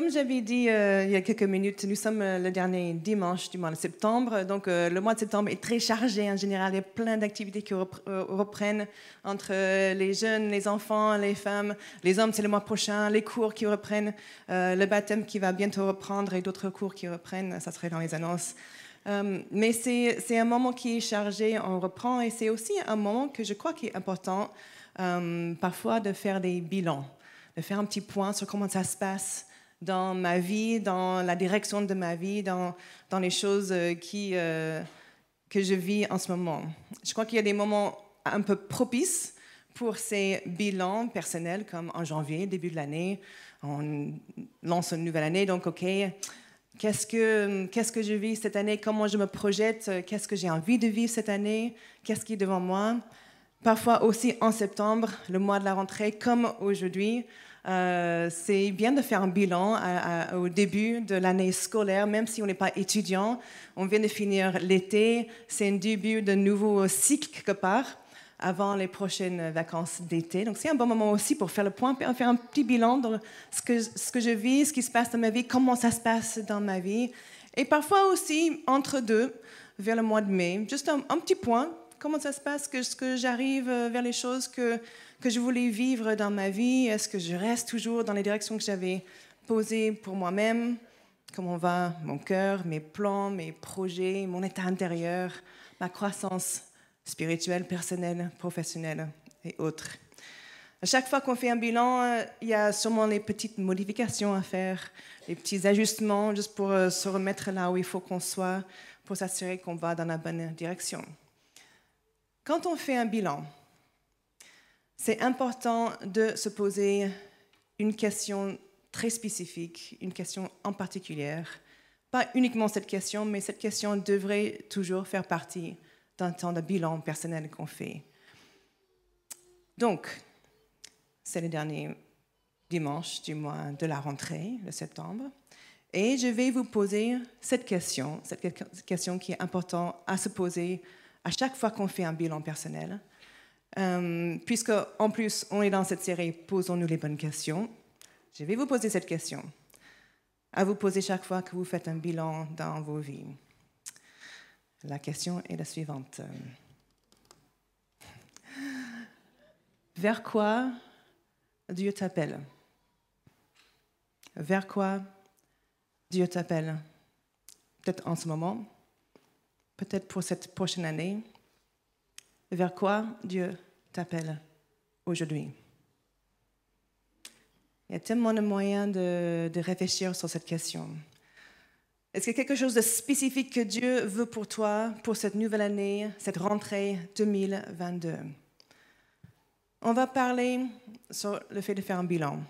comme j'avais dit euh, il y a quelques minutes, nous sommes euh, le dernier dimanche du mois de septembre. Donc, euh, le mois de septembre est très chargé en général. Il y a plein d'activités qui reprennent entre les jeunes, les enfants, les femmes. Les hommes, c'est le mois prochain. Les cours qui reprennent. le baptême qui va bientôt reprendre et d'autres cours qui reprennent. Ça serait dans les annonces. mais c'est un moment qui est chargé, on reprend. Et c'est aussi un moment que je crois qui est important parfois de faire des bilans, de faire un petit point sur comment ça se passe dans ma vie, dans la direction de ma vie, dans, dans les choses euh, qui, euh, que je vis en ce moment. Je crois qu'il y a des moments un peu propices pour ces bilans personnels, comme en janvier, début de l'année, on lance une nouvelle année, donc OK, qu'est-ce que, qu'est-ce que je vis cette année, comment je me projette, qu'est-ce que j'ai envie de vivre cette année, qu'est-ce qui est devant moi? Parfois aussi en septembre, le mois de la rentrée, comme aujourd'hui, euh, c'est bien de faire un bilan au début de l'année scolaire, même si on n'est pas étudiant. On vient de finir l'été, c'est un début de nouveau cycle quelque part avant les prochaines vacances d'été. Donc c'est un bon moment aussi pour faire le point, faire un petit bilan de ce que, je vis, ce qui se passe dans ma vie, comment ça se passe dans ma vie. Et parfois aussi, entre deux, vers le mois de mai, juste un, petit point, comment ça se passe, que, que j'arrive vers les choses que que je voulais vivre dans ma vie? Est-ce que je reste toujours dans les directions que j'avais posées pour moi-même? Comment va mon cœur, mes plans, mes projets, mon état intérieur, ma croissance spirituelle, personnelle, professionnelle et autres? À chaque fois qu'on fait un bilan, il y a sûrement les petites modifications à faire, les petits ajustements, juste pour euh, se remettre là où il faut qu'on soit, pour s'assurer qu'on va dans la bonne direction. Quand on fait un bilan, c'est important de se poser une question très spécifique, une question en particulier. Pas uniquement cette question, mais cette question devrait toujours faire partie d'un temps de bilan personnel qu'on fait. Donc, c'est le dernier dimanche du mois de la rentrée, le septembre, et je vais vous poser cette question, cette question qui est importante à se poser à chaque fois qu'on fait un bilan personnel. Euh, puisque, en plus, on est dans cette série Posons-nous les bonnes questions, je vais vous poser cette question, à vous poser chaque fois que vous faites un bilan dans vos vies. La question est la suivante. Vers quoi Dieu t'appelle? Vers quoi Dieu t'appelle? Peut-être en ce moment, peut-être pour cette prochaine année, vers quoi Dieu t'appelle aujourd'hui? Il y a tellement de moyens de, réfléchir sur cette question? Est-ce qu'il y a quelque chose de spécifique que Dieu veut pour toi, pour cette nouvelle année, cette rentrée 2022 On va parler sur le fait de faire un bilan.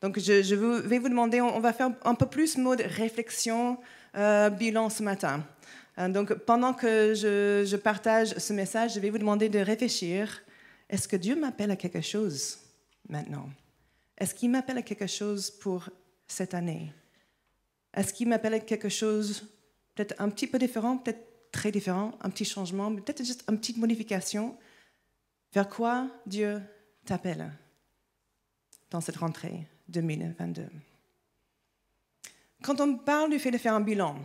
Donc, je, vais vous demander, on, va faire un peu plus mode réflexion, euh, bilan ce matin. Euh, donc, pendant que je, partage ce message, je vais vous demander de réfléchir. Est-ce que Dieu m'appelle à quelque chose maintenant? Est-ce qu'il m'appelle à quelque chose pour cette année? Est-ce qu'il m'appelle à quelque chose peut-être un petit peu différent, peut-être très différent, un petit changement, peut-être juste une petite modification? Vers quoi Dieu t'appelle dans cette rentrée 2022 Quand on parle du fait de faire un bilan,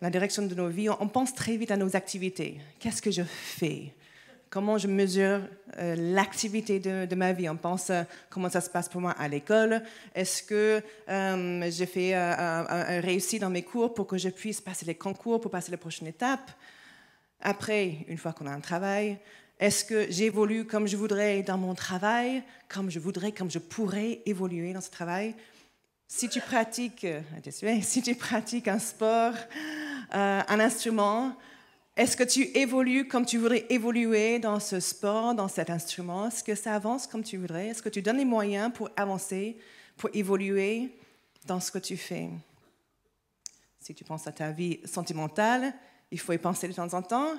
la direction de nos vies, on pense très vite à nos activités. Qu'est-ce que je fais? Comment je mesure euh, l'activité de, ma vie? On pense comment ça se passe pour moi à l'école. Est-ce que euh, j'ai fait euh, réussi dans mes cours pour que je puisse passer les concours, pour passer les prochaines étapes? Après, une fois qu'on a un travail, est-ce que j'évolue comme je voudrais dans mon travail, comme je voudrais, comme je pourrais évoluer dans ce travail? Si tu pratiques, si tu pratiques un sport, euh, un instrument, est-ce que tu évolues comme tu voudrais évoluer dans ce sport, dans cet instrument? Est-ce que ça avance comme tu voudrais? Est-ce que tu donnes les moyens pour avancer, pour évoluer dans ce que tu fais? Si tu penses à ta vie sentimentale, il faut y penser de temps en temps.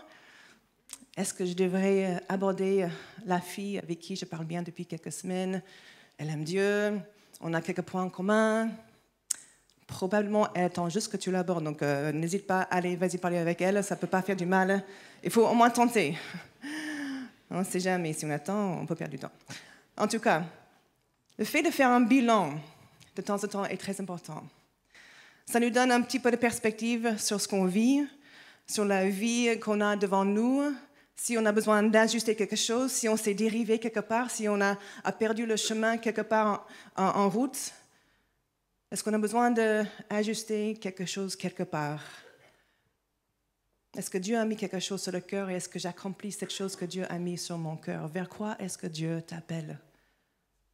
Est-ce que je devrais aborder la fille avec qui je parle bien depuis quelques semaines? Elle aime Dieu, on a quelques points en commun, probablement elle attend juste que tu l'abordes. Donc euh, n'hésite pas, allez, vas-y parler avec elle, ça ne peut pas faire du mal. Il faut au moins tenter. on ne sait jamais, si on attend, on peut perdre du temps. En tout cas, le fait de faire un bilan de temps en temps est très important. Ça nous donne un petit peu de perspective sur ce qu'on vit, sur la vie qu'on a devant nous, si on a besoin d'ajuster quelque chose, si on s'est dérivé quelque part, si on a, perdu le chemin quelque part en route. Est-ce qu'on a besoin d'ajuster quelque chose quelque part? Est-ce que Dieu a mis quelque chose sur le cœur et est-ce que j'accomplis cette chose que Dieu a mis sur mon cœur? Vers quoi est-ce que Dieu t'appelle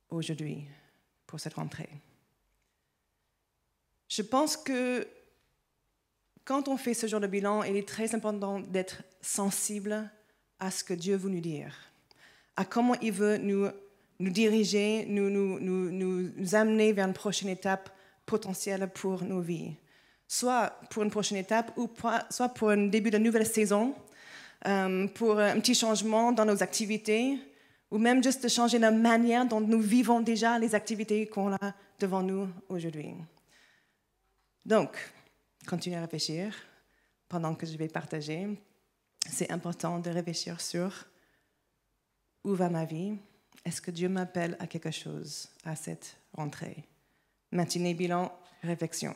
aujourd'hui pour cette rentrée? Je pense que quand on fait ce genre de bilan, il est très important d'être sensible à ce que Dieu veut nous dire, à comment il veut nous, nous diriger, nous, nous, nous, nous amener vers une prochaine étape potentiel pour nos vies. Soit pour une prochaine étape, ou soit pour un début de nouvelle saison, euh, pour un petit changement dans nos activités, ou même juste de changer la manière dont nous vivons déjà les activités qu'on a devant nous aujourd'hui. Donc, continuez à réfléchir pendant que je vais partager. C'est important de réfléchir sur où va ma vie. Est-ce que Dieu m'appelle à quelque chose à cette rentrée? Matinée, bilan, réflexion.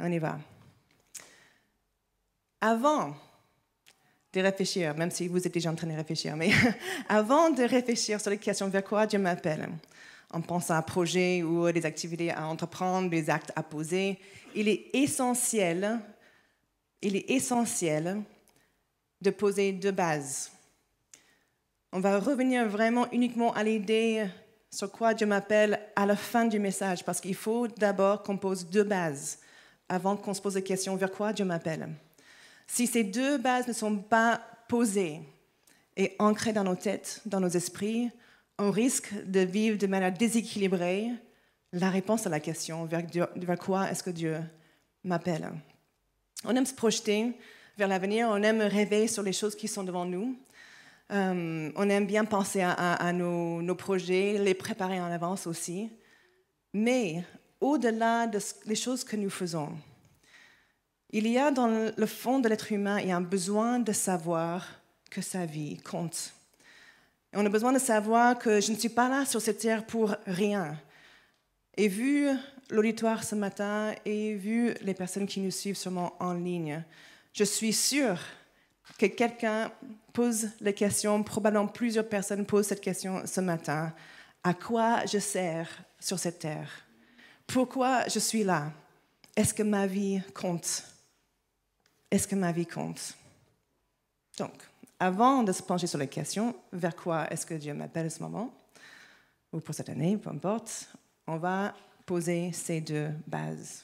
On y va. Avant de réfléchir, même si vous êtes déjà en train de réfléchir, mais avant de réfléchir sur les questions vers quoi Dieu m'appelle, en pensant à un projet ou des activités à entreprendre, des actes à poser, il est essentiel, il est essentiel de poser deux bases. On va revenir vraiment uniquement à l'idée sur quoi Dieu m'appelle à la fin du message, parce qu'il faut d'abord qu'on pose deux bases avant qu'on se pose la question vers quoi Dieu m'appelle. Si ces deux bases ne sont pas posées et ancrées dans nos têtes, dans nos esprits, on risque de vivre de manière déséquilibrée la réponse à la question vers, quoi est-ce que Dieu m'appelle. On aime se projeter vers l'avenir, on aime rêver sur les choses qui sont devant nous. Euh, on aime bien penser à, nos, projets, les préparer en avance aussi. Mais au-delà des choses que nous faisons, il y a dans le fond de l'être humain un besoin de savoir que sa vie compte. on a besoin de savoir que je ne suis pas là sur cette terre pour rien. Et vu l'auditoire ce matin et vu les personnes qui nous suivent sûrement en ligne, je suis sûre que quelqu'un pose la question, probablement plusieurs personnes posent cette question ce matin. À quoi je sers sur cette terre? Pourquoi je suis là? Est-ce que ma vie compte? Est-ce que ma vie compte? Donc, avant de se pencher sur la question, vers quoi est-ce que Dieu m'appelle à ce moment Ou pour cette année, peu importe, on va poser ces deux bases.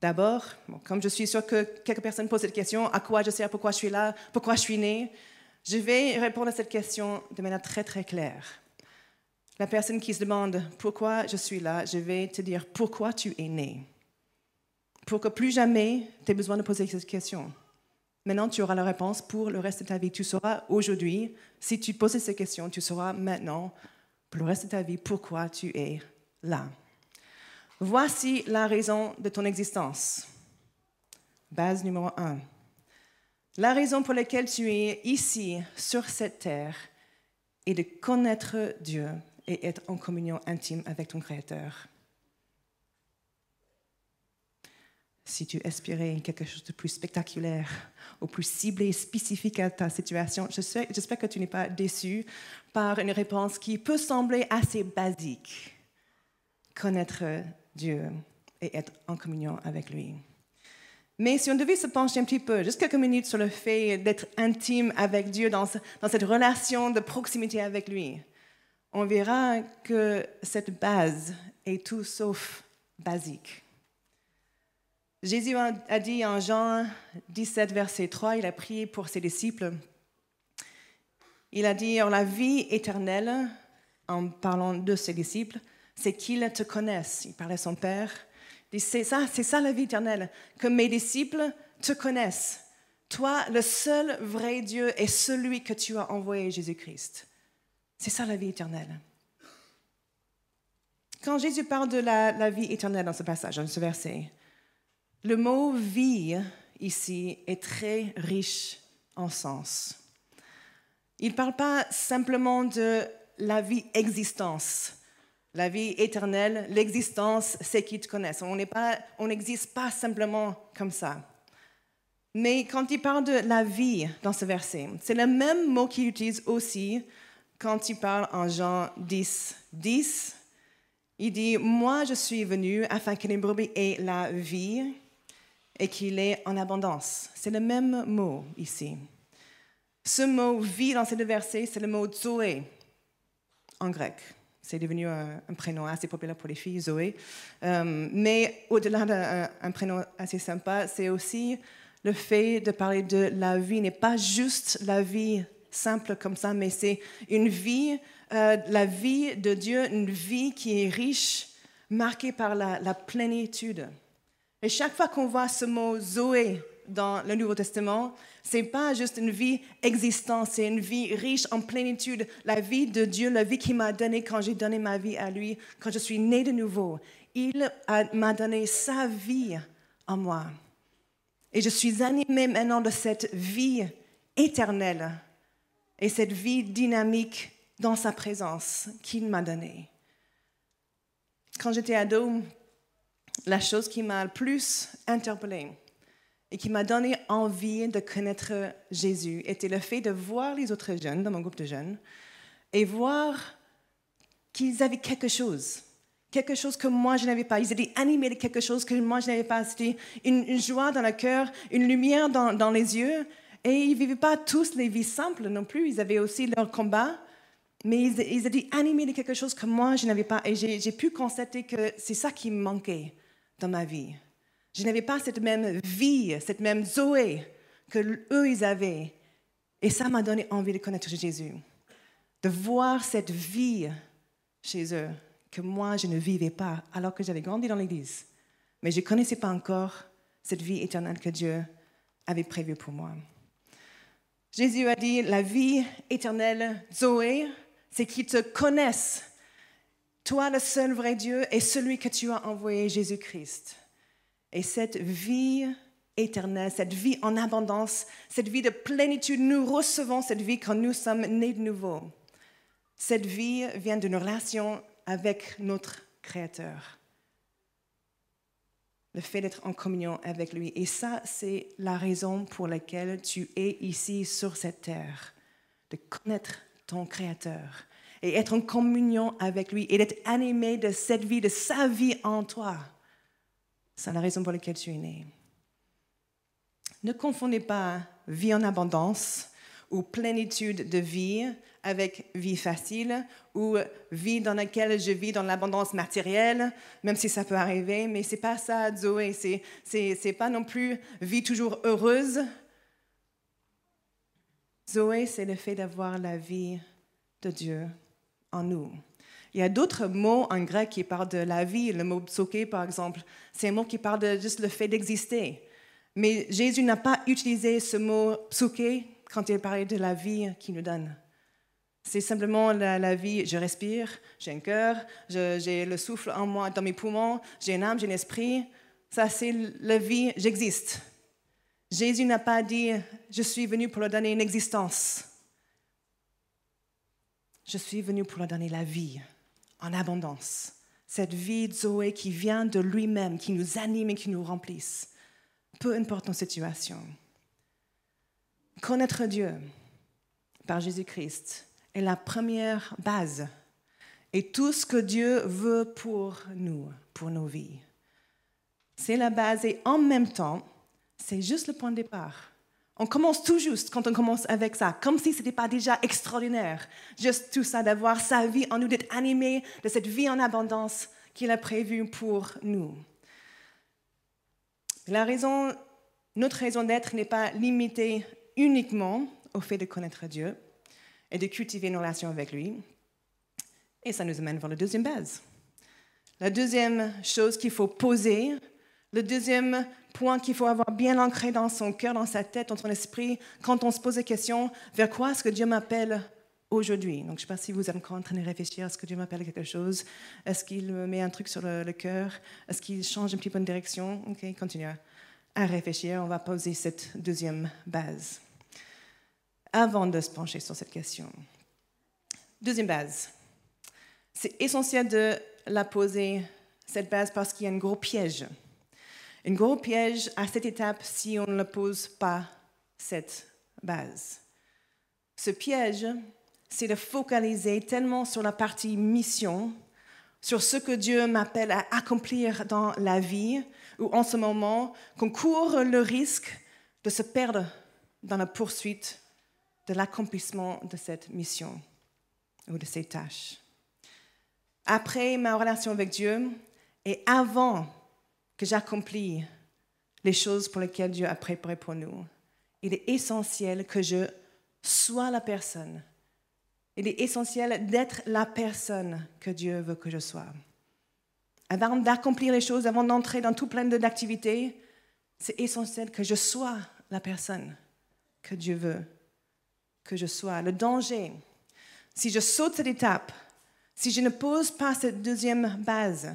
D'abord, comme je suis sûre que quelques personnes posent cette question, à quoi je sers, pourquoi je suis là, pourquoi je suis né, je vais répondre à cette question de manière très très claire. La personne qui se demande pourquoi je suis là, je vais te dire pourquoi tu es né. Pour que plus jamais tu aies besoin de poser cette question. Maintenant, tu auras la réponse pour le reste de ta vie. Tu sauras aujourd'hui, si tu poses cette question, tu sauras maintenant, pour le reste de ta vie, pourquoi tu es là. Voici la raison de ton existence. Base numéro un. La raison pour laquelle tu es ici, sur cette terre, est de connaître Dieu et être en communion intime avec ton Créateur. Si tu aspirais quelque chose de plus spectaculaire ou plus ciblé, spécifique à ta situation, j'espère que tu n'es pas déçu par une réponse qui peut sembler assez basique. Connaître Dieu et être en communion avec lui. Mais si on devait se pencher un petit peu, juste quelques minutes sur le fait d'être intime avec Dieu dans, cette relation de proximité avec lui, on verra que cette base est tout sauf basique. Jésus a dit en Jean 17, verset 3, il a prié pour ses disciples. Il a dit, la vie éternelle, en parlant de ses disciples, c'est qu'ils te connaissent. Il parlait à son Père. C'est ça, c'est ça la vie éternelle, que mes disciples te connaissent. Toi, le seul vrai Dieu est celui que tu as envoyé, Jésus-Christ. C'est ça la vie éternelle. Quand Jésus parle de la, la, vie éternelle dans ce passage, dans ce verset, le mot vie ici est très riche en sens. Il ne parle pas simplement de la vie existence, La vie éternelle, l'existence, c'est qu'ils te connaissent. On n'existe pas, simplement comme ça. Mais quand il parle de la vie dans ce verset, c'est le même mot qu'il utilise aussi quand il parle en Jean 10, 10. Il dit, moi je suis venu afin que les brebis aient la vie et qu'il est en abondance. C'est le même mot ici. Ce mot vie dans ces deux versets, c'est le mot Zoé en grec. C'est devenu un, prénom assez populaire pour les filles, Zoé. Euh, mais au-delà d'un prénom assez sympa, c'est aussi le fait de parler de la vie n'est pas juste la vie simple comme ça, mais c'est une vie, euh, la vie de Dieu, une vie qui est riche, marquée par la plénitude. Et chaque fois qu'on voit ce mot Zoé dans le Nouveau Testament, c'est pas juste une vie existante, c'est une vie riche en plénitude, la vie de Dieu, la vie qu'il m'a donnée quand j'ai donné ma vie à lui, quand je suis né de nouveau. Il m'a donné sa vie en moi. Et je suis animée maintenant de cette vie éternelle et cette vie dynamique dans sa présence qu'il m'a donnée. Quand j'étais ado, la chose qui m'a le plus interpellée et qui m'a donné envie de connaître Jésus était le fait de voir les autres jeunes dans mon groupe de jeunes et voir qu'ils avaient quelque chose, quelque chose que moi je n'avais pas. Ils étaient animés de quelque chose que moi je n'avais pas. C'était une, joie dans le cœur, une lumière dans, les yeux. Et ils ne vivaient pas tous les vies simples non plus. Ils avaient aussi leur combat. Mais ils, ils étaient animés de quelque chose que moi je n'avais pas. Et j'ai pu constater que c'est ça qui me manquait dans ma vie. Je n'avais pas cette même vie, cette même Zoé que eux ils avaient. Et ça m'a donné envie de connaître Jésus, de voir cette vie chez eux que moi je ne vivais pas alors que j'avais grandi dans l'Église. Mais je ne connaissais pas encore cette vie éternelle que Dieu avait prévue pour moi. Jésus a dit, la vie éternelle, Zoé, c'est qu'ils te connaissent toi le seul vrai Dieu et celui que tu as envoyé, Jésus-Christ. Et cette vie éternelle, cette vie en abondance, cette vie de plénitude, nous recevons cette vie quand nous sommes nés de nouveau. Cette vie vient d'une relation avec notre Créateur. Le fait d'être en communion avec lui. Et ça, c'est la raison pour laquelle tu es ici sur cette terre, de connaître ton Créateur et être en communion avec lui et d'être animé de cette vie, de sa vie en toi. C'est la raison pour laquelle tu es né. Ne confondez pas vie en abondance ou plénitude de vie avec vie facile ou vie dans laquelle je vis dans l'abondance matérielle, même si ça peut arriver, mais c'est pas ça, Zoé. C'est, c'est, pas non plus vie toujours heureuse. Zoé, c'est le fait d'avoir la vie de Dieu en nous. Il y a d'autres mots en grec qui parlent de la vie. Le mot psoké, par exemple, c'est un mot qui parle de juste le fait d'exister. Mais Jésus n'a pas utilisé ce mot psoké quand il parlait de la vie qu'il nous donne. C'est simplement la, vie, je respire, j'ai un cœur, j'ai le souffle en moi, dans mes poumons, j'ai une âme, j'ai un esprit. Ça, c'est la vie, j'existe. Jésus n'a pas dit, je suis venu pour leur donner une existence. Je suis venu pour leur donner la vie en abondance. Cette vie de Zoé qui vient de lui-même, qui nous anime et qui nous remplisse, peu importe nos situations. Connaître Dieu par Jésus-Christ est la première base et tout ce que Dieu veut pour nous, pour nos vies. C'est la base et en même temps, c'est juste le point de départ. On commence tout juste quand on commence avec ça, comme si ce n'était pas déjà extraordinaire. Juste tout ça, d'avoir sa vie en nous, d'être animé de cette vie en abondance qu'il a prévue pour nous. La raison, notre raison d'être n'est pas limitée uniquement au fait de connaître Dieu et de cultiver une relation avec lui. Et ça nous amène vers la deuxième base. La deuxième chose qu'il faut poser, le deuxième point qu'il faut avoir bien ancré dans son cœur, dans sa tête, dans son esprit, quand on se pose la question, vers quoi est-ce que Dieu m'appelle aujourd'hui? Donc, je ne sais pas si vous êtes encore en train de réfléchir, est-ce que Dieu m'appelle quelque chose? Est-ce qu'il me met un truc sur le, cœur? Est-ce qu'il change un petit peu de direction? Ok, continuez à réfléchir. On va poser cette deuxième base avant de se pencher sur cette question. Deuxième base. c'est essentiel de la poser, cette base, parce qu'il y a un gros piège. Un gros piège à cette étape si on ne pose pas cette base. Ce piège, c'est de focaliser tellement sur la partie mission, sur ce que Dieu m'appelle à accomplir dans la vie, ou en ce moment, qu'on court le risque de se perdre dans la poursuite de l'accomplissement de cette mission ou de ces tâches. Après ma relation avec Dieu et avant que j'accomplis les choses pour lesquelles Dieu a préparé pour nous, il est essentiel que je sois la personne. Il est essentiel d'être la personne que Dieu veut que je sois. Avant d'accomplir les choses, avant d'entrer dans tout plein d'activités, c'est essentiel que je sois la personne que Dieu veut que je sois. Le danger, si je saute cette étape, si je ne pose pas cette deuxième base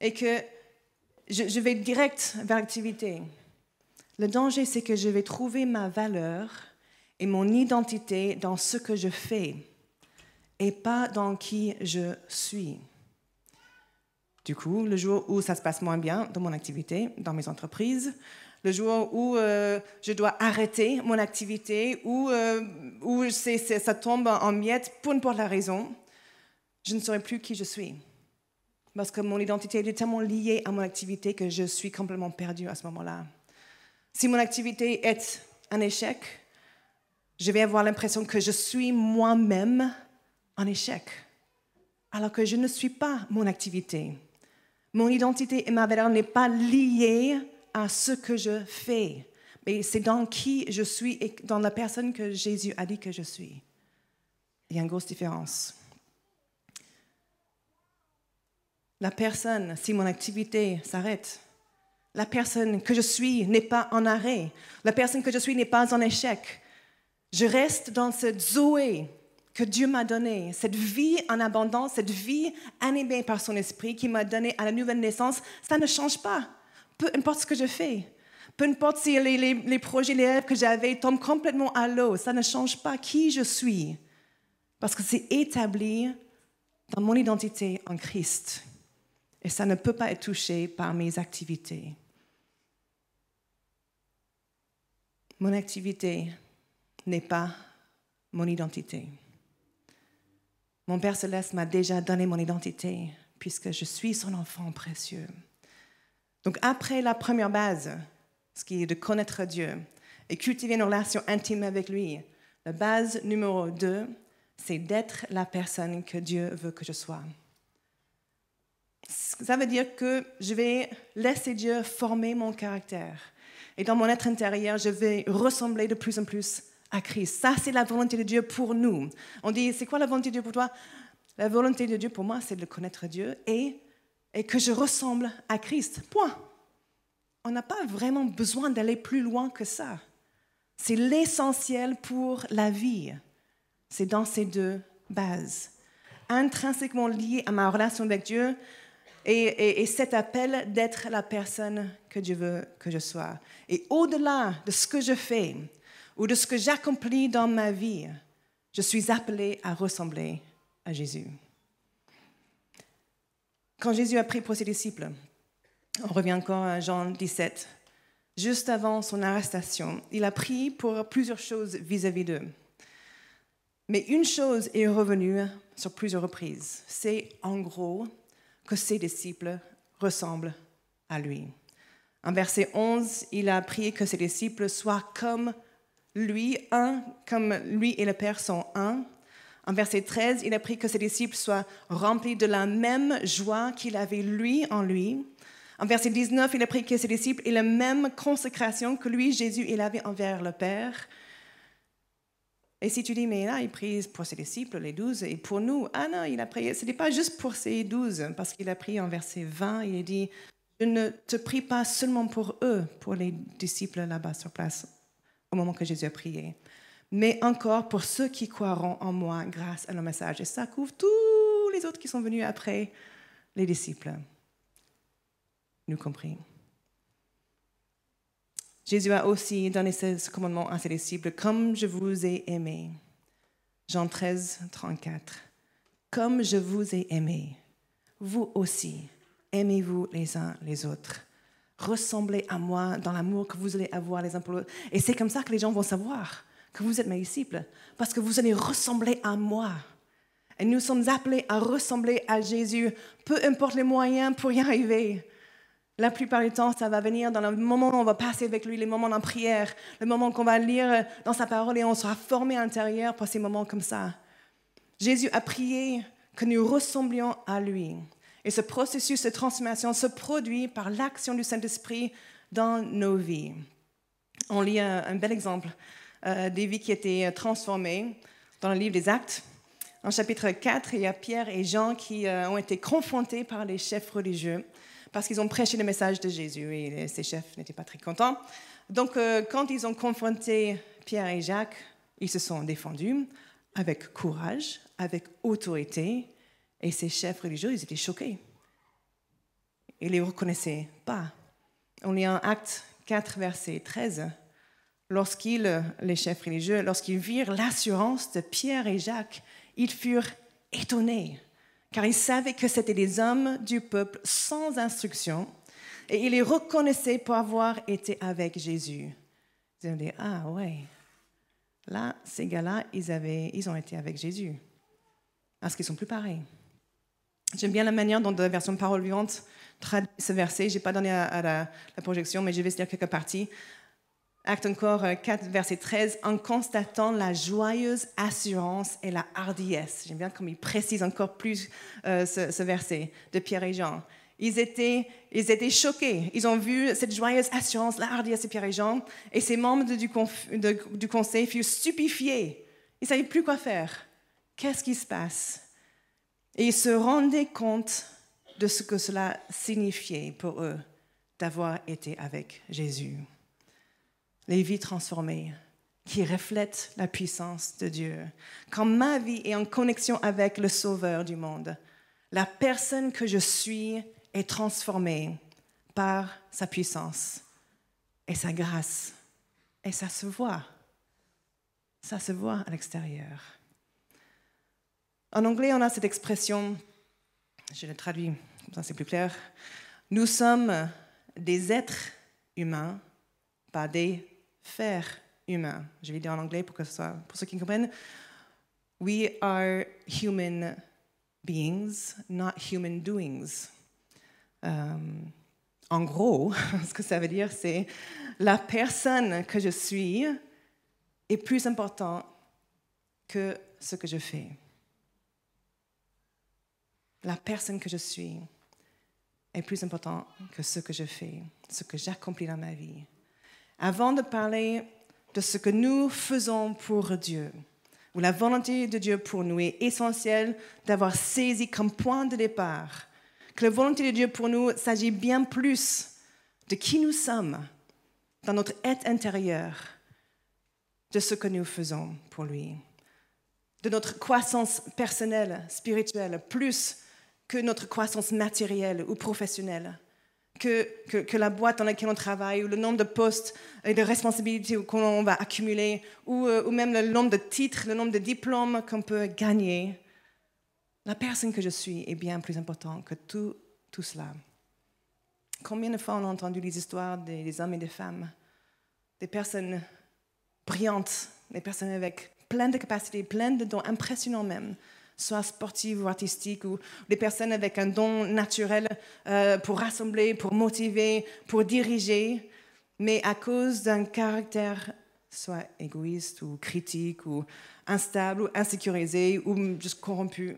et que je, vais direct vers l'activité, le danger, c'est que je vais trouver ma valeur et mon identité dans ce que je fais et pas dans qui je suis. Du coup, le jour où ça se passe moins bien dans mon activité, dans mes entreprises, le jour où euh, je dois arrêter mon activité, où, euh, où ça tombe en miettes, pour n'importe la raison, je ne saurai plus qui je suis. Parce que mon identité est tellement liée à mon activité que je suis complètement perdue à ce moment-là. Si mon activité est un échec, je vais avoir l'impression que je suis moi-même en échec, alors que je ne suis pas mon activité. Mon identité et ma valeur n'est pas liée à ce que je fais, mais c'est dans qui je suis et dans la personne que Jésus a dit que je suis. Il y a une grosse différence. La personne, si mon activité s'arrête, la personne que je suis n'est pas en arrêt. La personne que je suis n'est pas en échec. Je reste dans cette Zoé que Dieu m'a donnée, cette vie en abondance, cette vie animée par son esprit qui m'a donné à la nouvelle naissance. Ça ne change pas, peu importe ce que je fais. Peu importe si les, les projets, les rêves que j'avais tombent complètement à l'eau, ça ne change pas qui je suis. Parce que c'est établi dans mon identité en Christ. Et ça ne peut pas être touché par mes activités. Mon activité n'est pas mon identité. Mon Père céleste m'a déjà donné mon identité puisque je suis son enfant précieux. Donc après la première base, ce qui est de connaître Dieu et cultiver une relation intime avec lui, la base numéro deux, c'est d'être la personne que Dieu veut que je sois. Ça veut dire que je vais laisser Dieu former mon caractère. Et dans mon être intérieur, je vais ressembler de plus en plus à Christ. Ça, c'est la volonté de Dieu pour nous. On dit, c'est quoi la volonté de Dieu pour toi? La volonté de Dieu pour moi, c'est de connaître Dieu et, et que je ressemble à Christ. Point. On n'a pas vraiment besoin d'aller plus loin que ça. C'est l'essentiel pour la vie. C'est dans ces deux bases. Intrinsèquement lié à ma relation avec Dieu, et, cet appel d'être la personne que Dieu veut que je sois. Et au-delà de ce que je fais ou de ce que j'accomplis dans ma vie, je suis appelé à ressembler à Jésus. Quand Jésus a pris pour ses disciples, on revient encore à Jean 17, juste avant son arrestation, il a pris pour plusieurs choses vis-à-vis d'eux. Mais une chose est revenue sur plusieurs reprises. C'est en gros que ses disciples ressemblent à lui. En verset 11, il a prié que ses disciples soient comme lui, un, comme lui et le Père sont un. En verset 13, il a prié que ses disciples soient remplis de la même joie qu'il avait lui en lui. En verset 19, il a prié que ses disciples aient la même consécration que lui, Jésus, il avait envers le Père. Et si tu dis, mais là, il prie pour ses disciples, les douze, et pour nous, ah non, il a prié, ce n'est pas juste pour ses douze, parce qu'il a prié en verset 20, il dit, je ne te prie pas seulement pour eux, pour les disciples là-bas sur place, au moment que Jésus a prié, mais encore pour ceux qui croiront en moi grâce à le message. Et ça couvre tous les autres qui sont venus après les disciples, nous compris. Jésus a aussi donné ce commandement à ses disciples, comme je vous ai aimé. Jean 13, 34. comme je vous ai aimé, vous aussi, aimez-vous les uns les autres. Ressemblez à moi dans l'amour que vous allez avoir les uns pour l'autre. Et c'est comme ça que les gens vont savoir que vous êtes mes disciples, parce que vous allez ressembler à moi. Et nous sommes appelés à ressembler à Jésus, peu importe les moyens pour y arriver. La plupart du temps, ça va venir dans le moment où on va passer avec lui, les moments en prière, le moment qu'on va lire dans sa parole et on sera formé à l'intérieur pour ces moments comme ça. Jésus a prié que nous ressemblions à lui. Et ce processus de transformation se produit par l'action du Saint-Esprit dans nos vies. On lit un, bel exemple euh, des vies qui étaient transformées dans le livre des Actes. En chapitre 4, il y a Pierre et Jean qui euh, ont été confrontés par les chefs religieux parce qu'ils ont prêché le message de Jésus et ces chefs n'étaient pas très contents. Donc, euh, quand ils ont confronté Pierre et Jacques, ils se sont défendus avec courage, avec autorité, et ces chefs religieux, ils étaient choqués. Ils ne les reconnaissaient pas. On lit en Acte 4, verset 13. Lorsqu'ils, les chefs religieux, lorsqu'ils virent l'assurance de Pierre et Jacques, ils furent étonnés car ils savaient que c'étaient des hommes du peuple sans instruction, et ils les reconnaissaient pour avoir été avec Jésus. Ils ont dit, ah ouais, là, ces gars-là, ils, avaient, ils ont été avec Jésus. Parce qu'ils sont plus pareils. J'aime bien la manière dont la version parole vivante traduit ce verset. Je n'ai pas donné à, la, la, projection, mais je vais lire quelques parties. Acte encore 4, euh, verset 13, en constatant la joyeuse assurance et la hardiesse. J'aime bien comme il précise encore plus euh, ce, verset de Pierre et Jean. Ils étaient, ils étaient choqués. Ils ont vu cette joyeuse assurance, la hardiesse de Pierre et Jean, et ces membres du, du conseil furent stupéfiés. Ils ne savaient plus quoi faire. Qu'est-ce qui se passe? Et ils se rendaient compte de ce que cela signifiait pour eux d'avoir été avec Jésus les vies transformées qui reflètent la puissance de Dieu. Quand ma vie est en connexion avec le Sauveur du monde, la personne que je suis est transformée par sa puissance et sa grâce. Et ça se voit. Ça se voit à l'extérieur. En anglais, on a cette expression, je la traduis, comme ça c'est plus clair. Nous sommes des êtres humains, pas des faire humain. Je vais dire en anglais pour que ce soit pour ceux qui comprennent. We are human beings, not human doings. Euh, en gros, ce que ça veut dire, c'est la personne que je suis est plus important que ce que je fais. La personne que je suis est plus important que ce que je fais, ce que j'accomplis dans ma vie avant de parler de ce que nous faisons pour Dieu, où la volonté de Dieu pour nous est essentielle d'avoir saisi comme point de départ que la volonté de Dieu pour nous s'agit bien plus de qui nous sommes dans notre être intérieur, de ce que nous faisons pour lui, de notre croissance personnelle, spirituelle, plus que notre croissance matérielle ou professionnelle que, la boîte dans laquelle on travaille, ou le nombre de postes et de responsabilités qu'on va accumuler, ou, euh, ou, même le nombre de titres, le nombre de diplômes qu'on peut gagner. La personne que je suis est bien plus importante que tout, tout cela. Combien de fois on a entendu les histoires des, des hommes et des femmes, des personnes brillantes, des personnes avec plein de capacités, plein de dons, impressionnants même, soit sportives ou artistiques, ou des personnes avec un don naturel euh, pour rassembler, pour motiver, pour diriger, mais à cause d'un caractère soit égoïste ou critique ou instable ou insécurisé ou juste corrompu,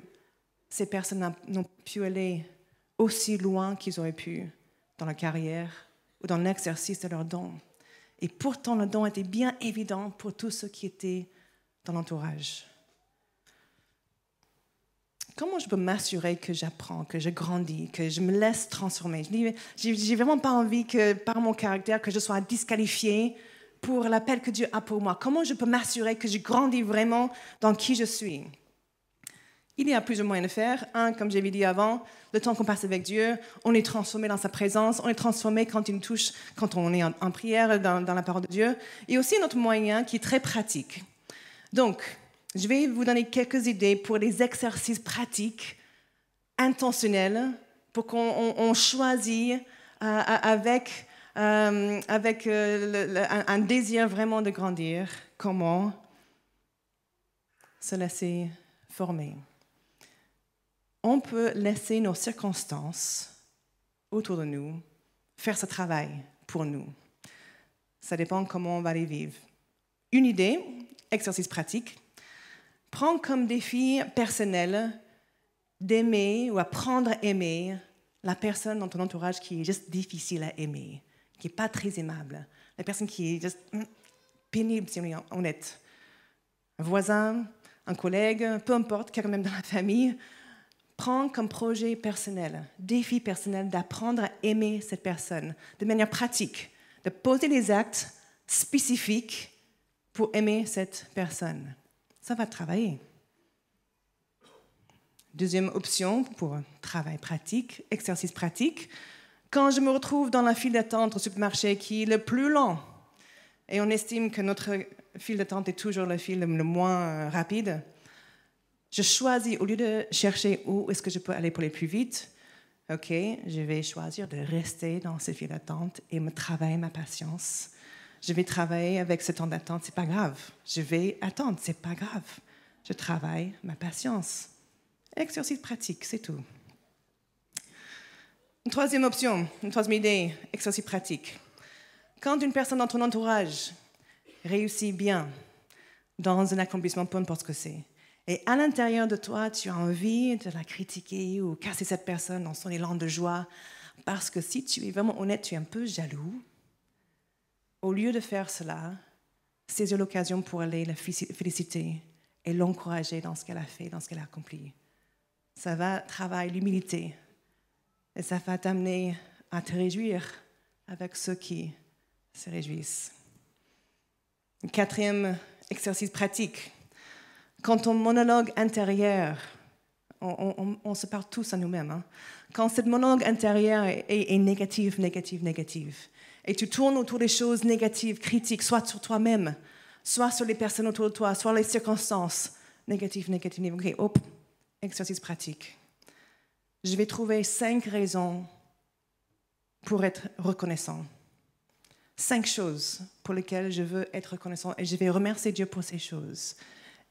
ces personnes n'ont pu aller aussi loin qu'ils auraient pu dans la carrière ou dans l'exercice de leur don. Et pourtant, le don était bien évident pour tous ceux qui étaient dans l'entourage. Comment je peux m'assurer que j'apprends, que je grandis, que je me laisse transformer? J'ai vraiment pas envie que, par mon caractère, que je sois disqualifiée pour l'appel que Dieu a pour moi. Comment je peux m'assurer que je grandis vraiment dans qui je suis? Il y a plusieurs moyens de faire. Un, comme j'avais dit avant, le temps qu'on passe avec Dieu, on est transformé dans sa présence, on est transformé quand il nous touche, quand on est en, prière, dans, dans la parole de Dieu. Et aussi un autre moyen qui est très pratique. Donc, je vais vous donner quelques idées pour des exercices pratiques, intentionnels, pour qu'on choisisse euh, avec, euh, avec euh, un, désir vraiment de grandir, comment se laisser former? On peut laisser nos circonstances autour de nous faire ce travail pour nous. Ça dépend comment on va les vivre. Une idée, exercice pratique, prends comme défi personnel d'aimer ou apprendre à aimer la personne dans ton entourage qui est juste difficile à aimer, qui n'est pas très aimable, la personne qui est juste hmm, pénible, si on est honnête. Un voisin, un collègue, peu importe, quelqu'un même dans la famille, prends comme projet personnel, défi personnel d'apprendre à aimer cette personne de manière pratique, de poser des actes spécifiques pour aimer cette personne. Ça va travailler. Deuxième option pour travail pratique, exercice pratique. Quand je me retrouve dans la file d'attente au supermarché qui est le plus long, et on estime que notre file d'attente est toujours le fil le moins rapide, je choisis, au lieu de chercher où est-ce que je peux aller pour aller plus vite, OK, je vais choisir de rester dans cette file d'attente et me travailler ma patience. Je vais travailler avec ce temps d'attente, c'est pas grave. Je vais attendre, c'est pas grave. Je travaille ma patience. Exercice pratique, c'est tout. Une troisième option, une troisième idée, exercice pratique. Quand une personne dans ton entourage réussit bien dans un accomplissement, peu importe ce que c'est, et à l'intérieur de toi, tu as envie de la critiquer ou casser cette personne dans son élan de joie, parce que si tu es vraiment honnête, tu es un peu jaloux, au lieu de faire cela, saisis l'occasion pour aller la féliciter et l'encourager dans ce qu'elle a fait, dans ce qu'elle a accompli ça va travailler l'humilité et ça va t'amener à te réjouir avec ceux qui se réjouissent. Quatrième exercice pratique. Quand ton monologue intérieur, on, se parle tous à nous-mêmes, hein. quand cette monologue intérieur est, est, négatif, négatif, négatif, et tu tournes autour des choses négatives, critiques, soit sur toi-même, soit sur les personnes autour de toi, soit les circonstances, négatives, négatives, ok, hop, exercice pratique. Je vais trouver cinq raisons pour être reconnaissant. Cinq choses pour lesquelles je veux être reconnaissant et je vais remercier Dieu pour ces choses.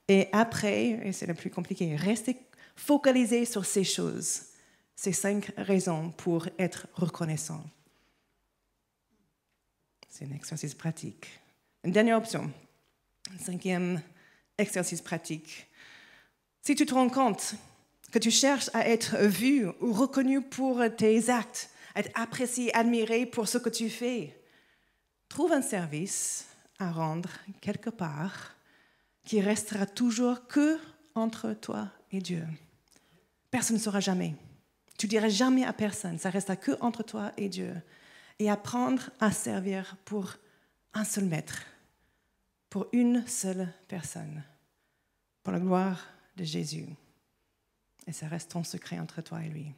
Et après, et c'est le plus compliqué, rester focalisé sur ces choses, ces cinq raisons pour être reconnaissant. C'est un exercice pratique. Une dernière option, cinquième exercice pratique. Si tu te rends compte que tu cherches à être vu ou reconnu pour tes actes, à être apprécié, admiré pour ce que tu fais, trouve un service à rendre quelque part qui restera toujours que entre toi et Dieu. Personne ne saura jamais. Tu diras jamais à personne, ça restera que entre toi et Dieu. Et apprendre à servir pour un seul maître, pour une seule personne, pour la gloire de Jésus. Et ça reste ton secret entre toi et lui.